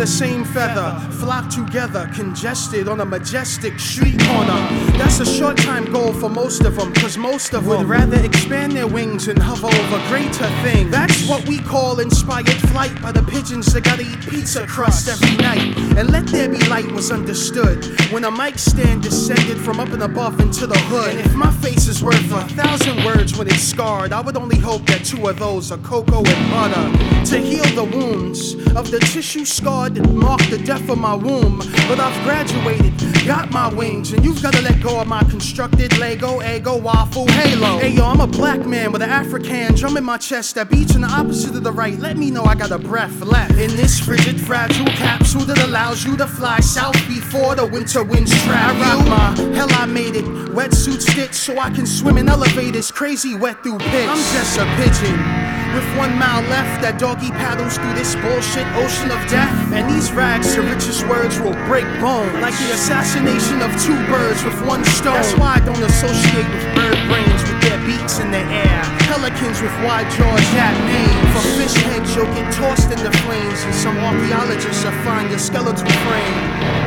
the same feather flock together, congested on a majestic street corner. That's a short time goal for most of them, cause most of them would rather expand their wings and hover over greater things. That's what we call inspired flight by the pigeons that gotta eat pizza crust every night. And let there be light was understood when a mic stand descended from up and above into the hood. And if my face is worth a thousand words when it's scarred, I would only hope that two of those are cocoa and butter to heal the wounds of the tissue scarred that marked the death of my womb. But I've graduated, got my wings, and you've gotta let go of my constructed Lego, ego, waffle, halo. Hey yo, I'm a black man with an African drum in my chest that beats in the opposite of the right. Let me know I got a breath left in this frigid, fragile capsule that allows you to fly south before the winter winds trap. I rock my hell, I made it. Wetsuit stitch so I can swim in elevators, crazy wet through pitch. I'm just a pigeon. With one mile left, that doggy paddles through this bullshit ocean of death. And these rags to richest words will break bones. Like the assassination of two birds with one stone. That's why I don't associate with bird brains with their beaks in the air. Pelicans with wide jaws, that name. For fish heads, you'll get tossed in the flames. And some archaeologists will find your skeletal frame.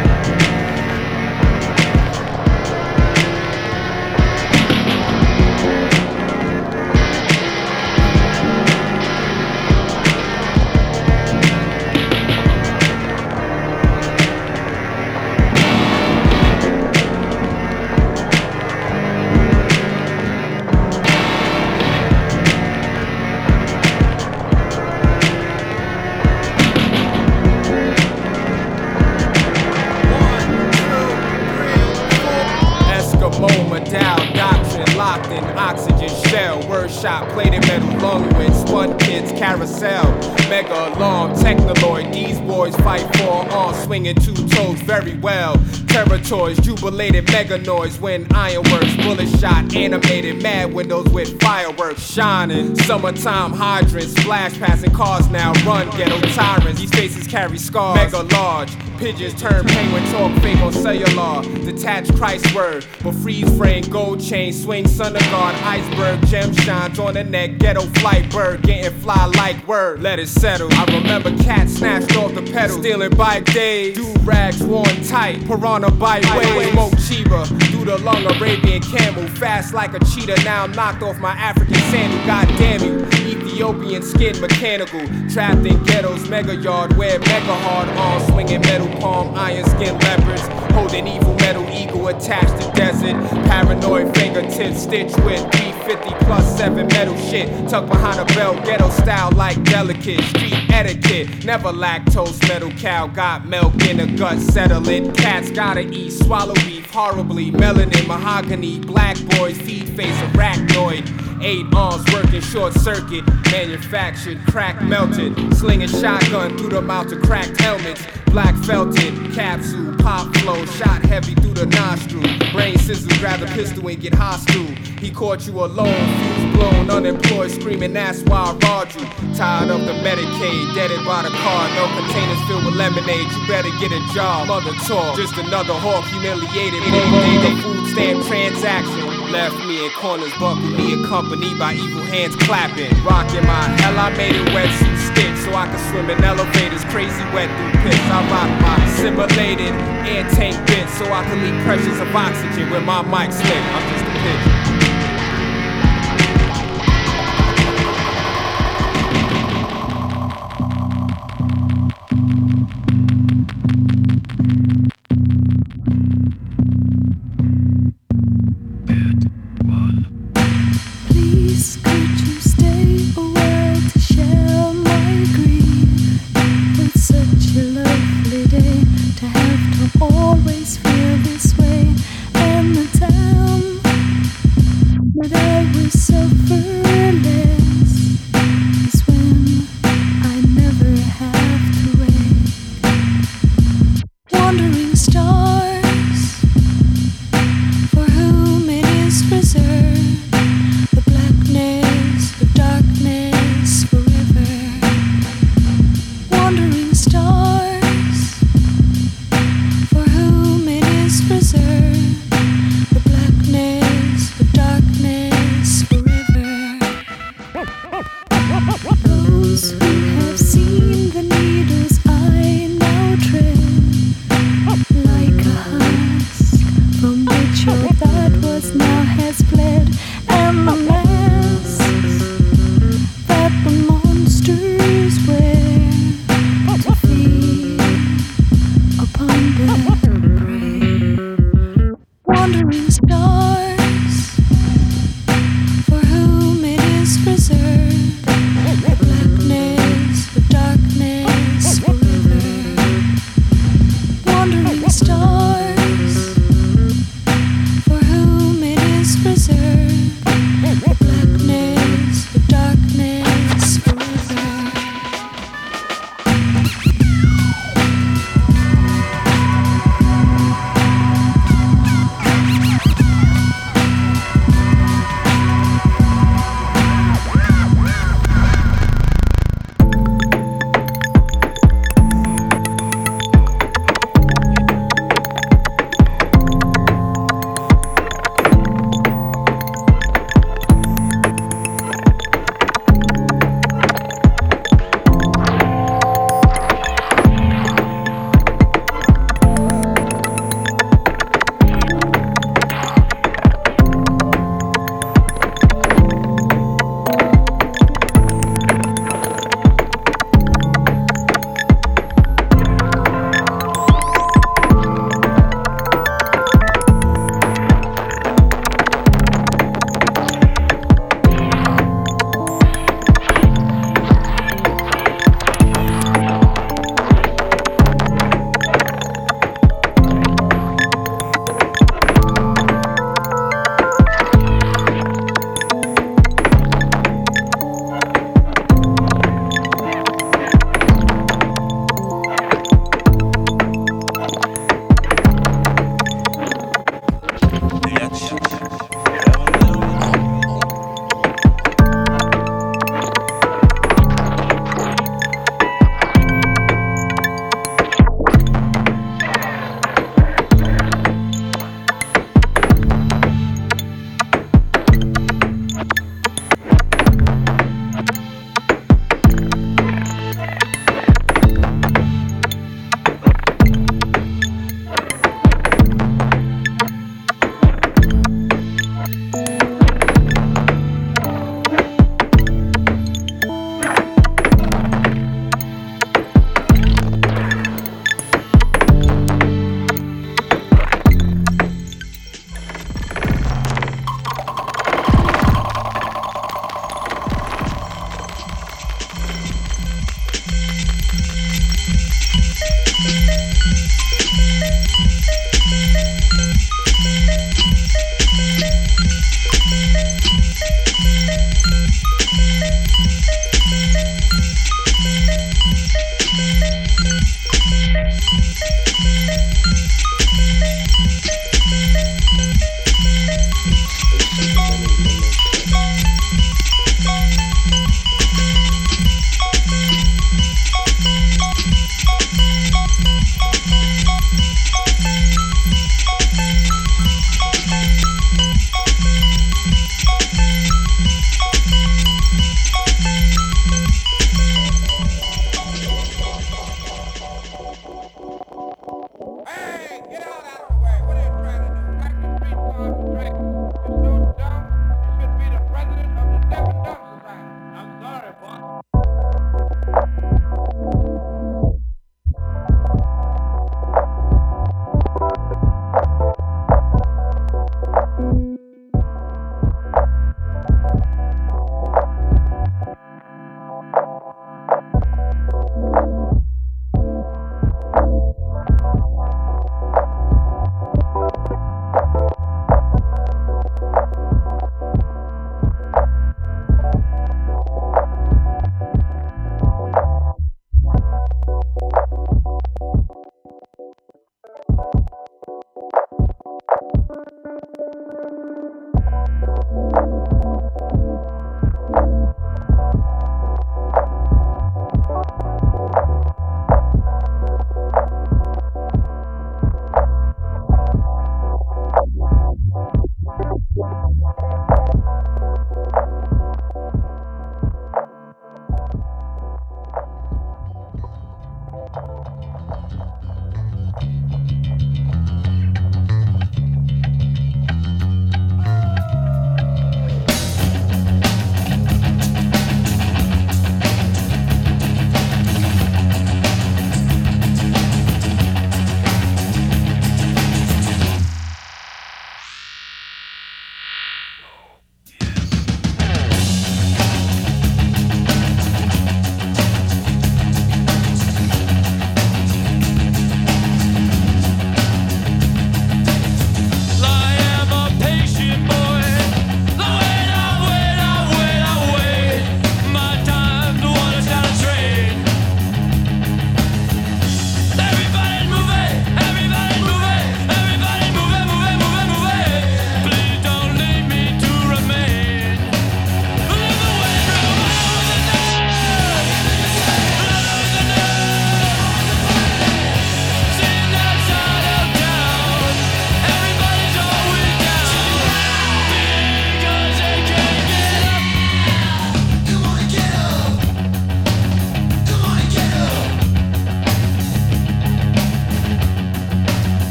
Noise when ironworks, bullet shot, animated mad windows with fireworks shining. Summertime hydrants, flash passing cars now run ghetto tyrants. These faces carry scars, mega large. Pigeons turn penguin talk fake on cellular. Detached Christ word, but freeze frame, gold chain, swing sun of guard, iceberg, gem shines on the neck, ghetto flight bird, getting fly like word. Let it settle. I remember cats snatched off the pedal, stealing bike days, do rags worn tight, piranha bite waves, smoke chiba, through the lung Arabian camel, fast like a cheetah. Now I'm knocked off my African sandal. God damn you, Ethiopian skin mechanical, trapped in ghettos, mega yard, wear mega hard arms, swinging metal palm, iron skin leopards, holding evil metal eagle attached to desert, paranoid fingertips stitched with B50 plus seven metal shit, tucked behind a belt, ghetto style like delicate, street etiquette, never lactose, metal cow, got milk in the gut, settling, cats gotta eat, swallow beef horribly, melanin, mahogany, black boys, feed face, arachnoid. Eight arms working short circuit, manufactured, crack melted. Slinging shotgun through the mouth of cracked helmets. Black felted, capsule, pop flow, shot heavy through the nostril. Brain scissors, grab the pistol and get hostile. He caught you alone, fuse blown, unemployed, screaming, that's why I robbed you. Tired of the Medicaid, deaded by the car, no containers filled with lemonade. You better get a job, mother talk. Just another hawk, humiliated, the food stamp transaction. Left me in corners, buckled me accompanied by evil hands clapping. Rocking my hell, I made it wetsuit stick so I can swim in elevators, crazy wet through pits. I rock my simulated air tank bit so I can leave pressures of oxygen with my mic slip. I'm just a pigeon.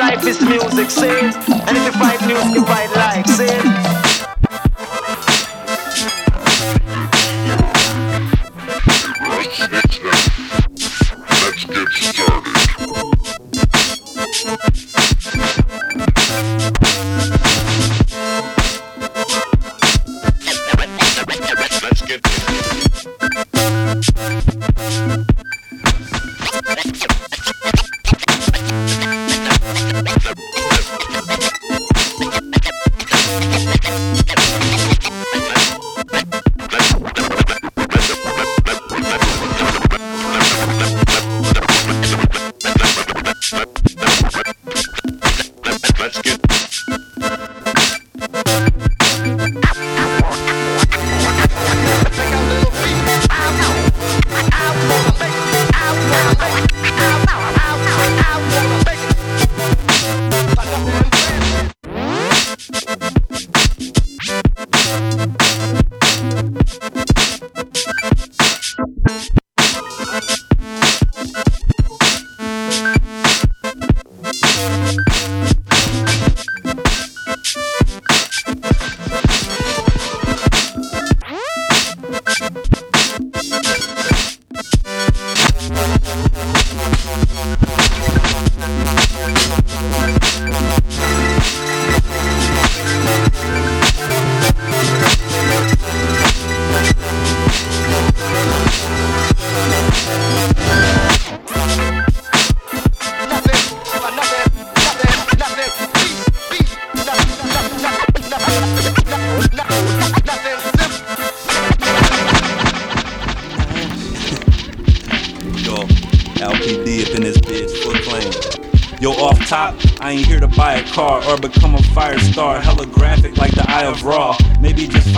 Life is music, see? And if you fight music, you fight life, see?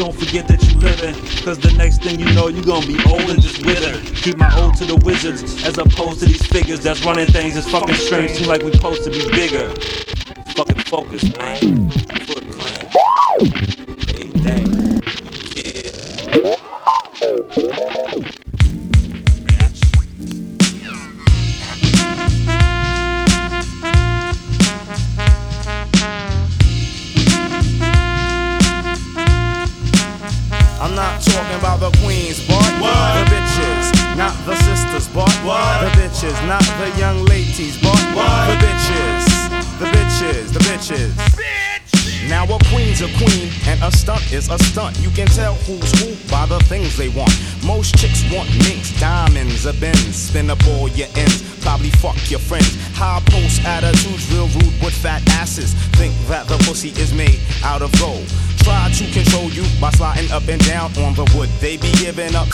Don't forget that you living, cause the next thing you know, you gonna be old and just wither. Keep my ode to the wizards, as opposed to these figures that's running things. It's fucking strange, seem like we supposed to be bigger. Fucking focus, man. bitches, not the young ladies, but the bitches, the bitches, the bitches. Bitch. Now a queen's a queen and a stunt is a stunt. You can tell who's who by the things they want. Most chicks want minks, diamonds, a Benz, spin up all your ends probably fuck your friends. High post attitudes, real rude with fat asses. Think that the pussy is made out of gold. Try to control you by sliding up and down on the wood. They be giving up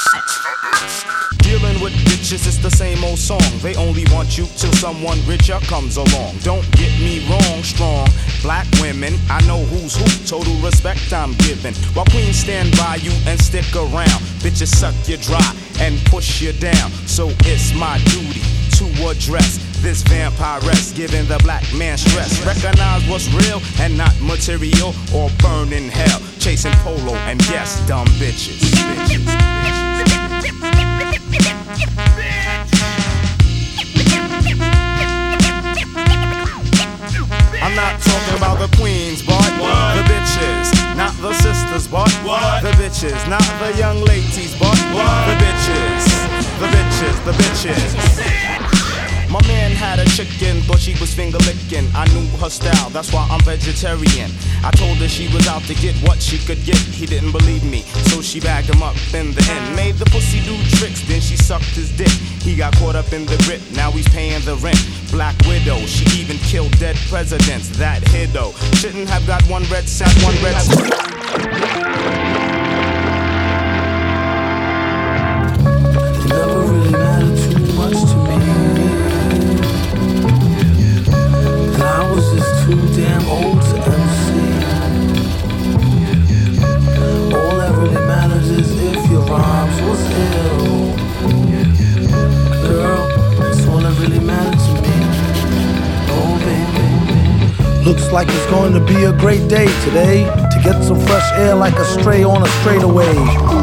someone richer comes along. Don't get me wrong, strong black women. I know who's who, total respect I'm giving. While queens stand by you and stick around, bitches suck you dry and push you down. So it's my duty to address this vampiress, giving the black man stress. Recognize what's real and not material or burn in hell. Chasing polo and yes, dumb bitches. bitches, bitches. I'm not talking about the queens, but what? the bitches, not the sisters, but what? the bitches, not the young ladies, but what? the bitches, the bitches, the bitches. Had a chicken, thought she was finger licking. I knew her style, that's why I'm vegetarian. I told her she was out to get what she could get. He didn't believe me, so she bagged him up in the end. Made the pussy do tricks, then she sucked his dick. He got caught up in the grip, now he's paying the rent. Black widow, she even killed dead presidents. That hiddo shouldn't have got one red cent, one red too damn old to ever. All that really matters is if your rhymes will ill. Girl, that's all that really matters to me. Oh, baby. Looks like it's going to be a great day today to get some fresh air like a stray on a straightaway.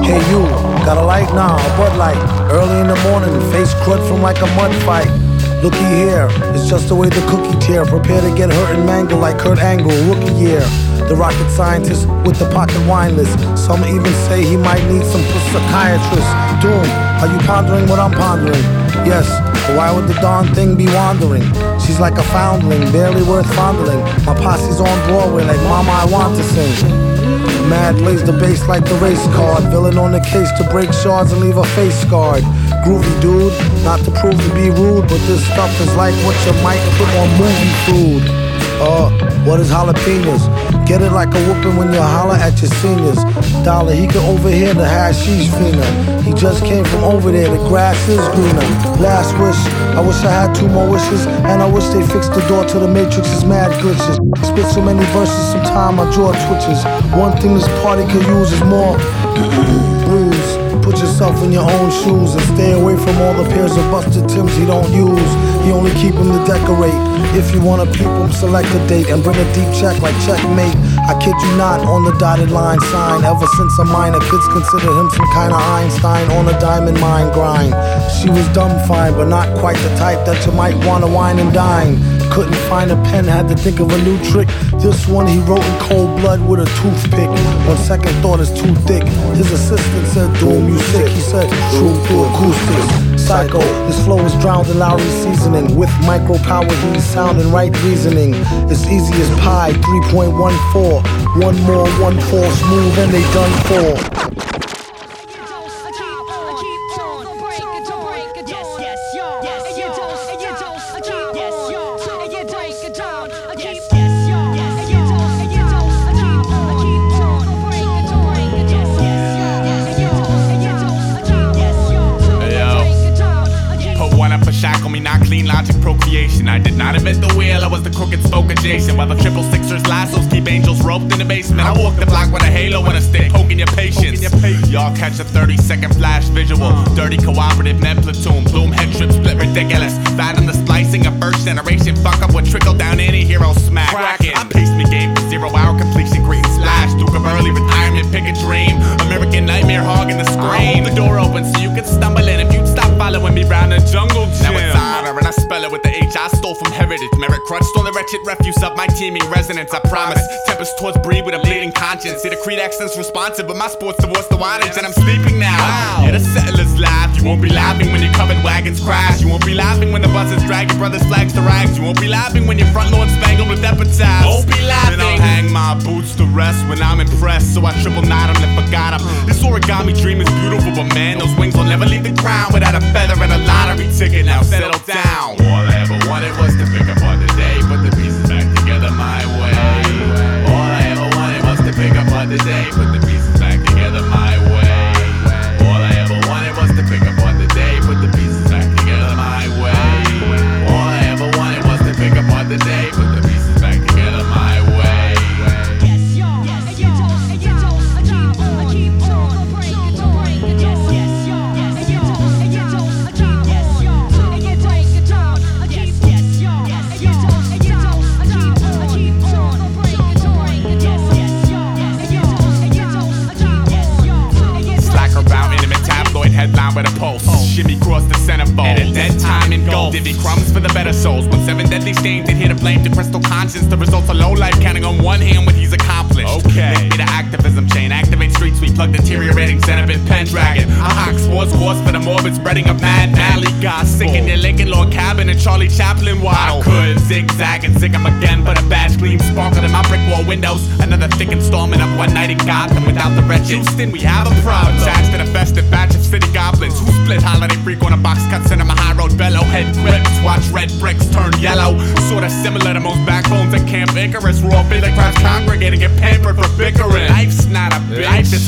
Hey, you, gotta light now, nah, a Bud Light. Early in the morning, face crud from like a mud fight. Looky here, it's just the way the cookie tear. Prepare to get hurt and mangle like Kurt Angle, rookie year. The rocket scientist with the pocket wine list. Some even say he might need some psychiatrist. Doom, are you pondering what I'm pondering? Yes, but why would the darn thing be wandering? She's like a foundling, barely worth fondling. My posse's on Broadway like Mama, I want to sing. Mad lays the bass like the race card. Villain on the case to break shards and leave a face scarred. Groovy dude, not to prove to be rude, but this stuff is like what you might put on movie food. Uh, what is jalapenos? Get it like a whooping when you holler at your seniors. Dollar, he can overhear the hashish finger. He just came from over there, the grass is greener. Last wish, I wish I had two more wishes, and I wish they fixed the door to the Matrix's mad glitches. Spit so many verses, sometime my jaw twitches. One thing this party could use is more booze. Put yourself in your own shoes and stay away from all the pairs of busted Tims he don't use. He only keep them to decorate. If you wanna peep him, select a date and bring a deep check like checkmate. I kid you not, on the dotted line sign. Ever since a minor, kids consider him some kind of Einstein on a diamond mine grind. She was dumb fine, but not quite the type that you might wanna wine and dine. Couldn't find a pen, had to think of a new trick. This one he wrote in cold blood with a toothpick. On second thought, it's too thick. His assistant said, Doom, you sick. He said, True through acoustics. Psycho, his flow is drowned in Lawry's seasoning. With micro power, he's sounding right reasoning. It's easy as pie, 3.14. One more, one four, smooth, and they done for. Catch a 30 second flash visual. Dirty cooperative net platoon, bloom head trip split ridiculous. Bad on the splicing of first generation. Fuck up what trickle down any hero smack. Cracking. I paced me game for zero hour completion, green slash. Duke of early retirement, pick a dream. American nightmare hogging the screen. The door open so you can stumble in if you'd stop following me round the jungle gym. Now it's honor and I spell it with the H I stole from heritage. Merit crutch wretched refuse of my teeming resonance. I promise. Tempest towards breed with a bleeding conscience. See the creed accent's responsive, but my sports divorce the wattage and I'm sleeping now. Yeah, the settlers laugh. You won't be laughing when your covered wagons crash. You won't be laughing when the buses drag your brother's flags to rags. You won't be laughing when your front lawn spangled with epitaphs. Won't be laughing. Then I'll hang my boots to rest when I'm impressed. So I triple knot 'em and forgot 'em. This origami dream is beautiful, but man, those wings will never leave the ground without a feather and a lottery ticket. Now settle down. All I ever wanted was to pick up day, Divvy crumbs for the better souls. When seven deadly stains did hit a blame the crystal conscience. The results of low life counting on one hand what he's accomplished. Okay. Link me to activism chain. Sweep. Plug deteriorating Zenobit Pendragon. I hawk sports course for the morbid spreading of mad valley gossip. Sick in your Lincoln Log Cabin and Charlie Chaplin waddle. I could zigzag and zig 'em again, but a badge gleam sparkled in my brick wall windows. Another thick installment of one night in Gotham without the wretched. Houston, we have a problem. Attached to the festive batch of city goblins who split holiday freak on a box cut cinema high road bellow head grips. Watch red bricks turn yellow. Sorta similar to most backbones at Camp Icarus. Raw like crowds congregating get pampered for bickering. Life's not a bitch. Life is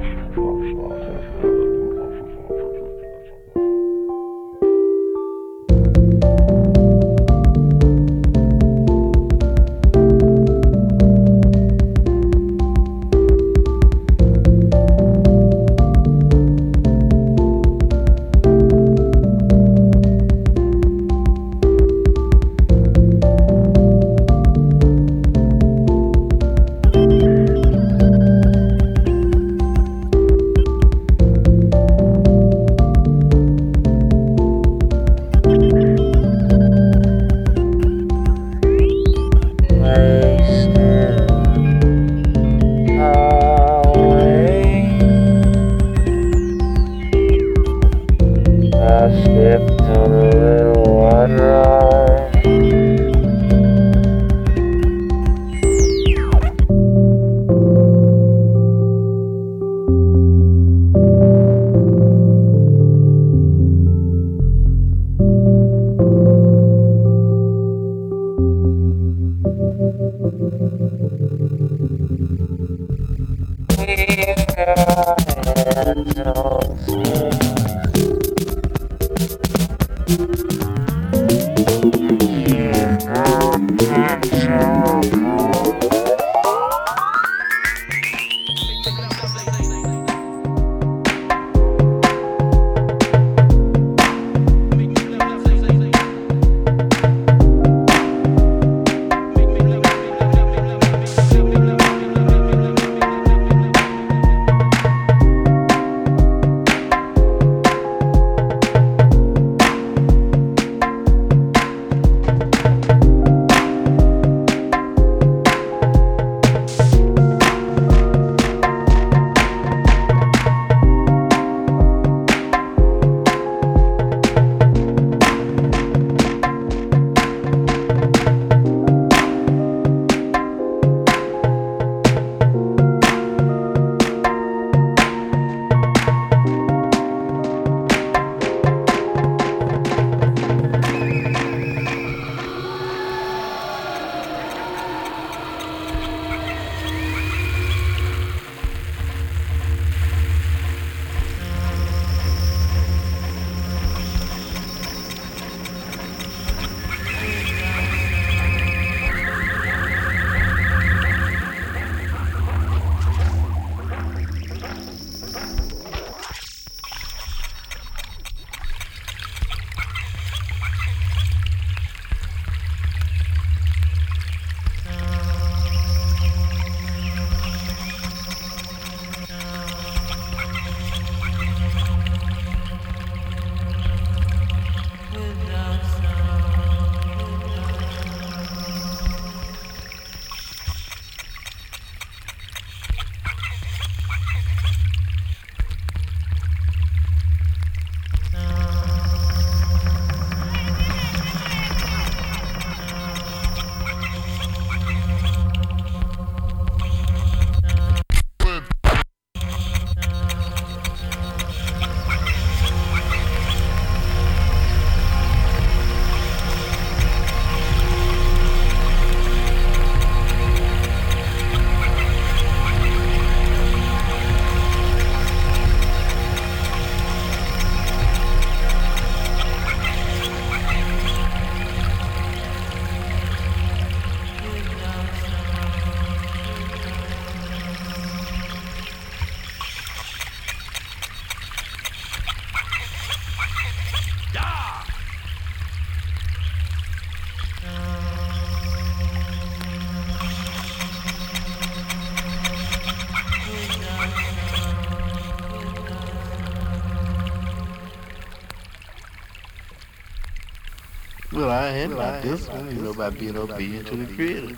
End like this one, you know, by being obedient to the Creator.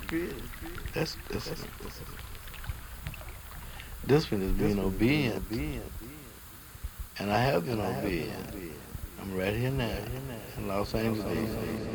That's, that's, that's this one is being obedient. And I have been obedient. I'm right here now in Los Angeles.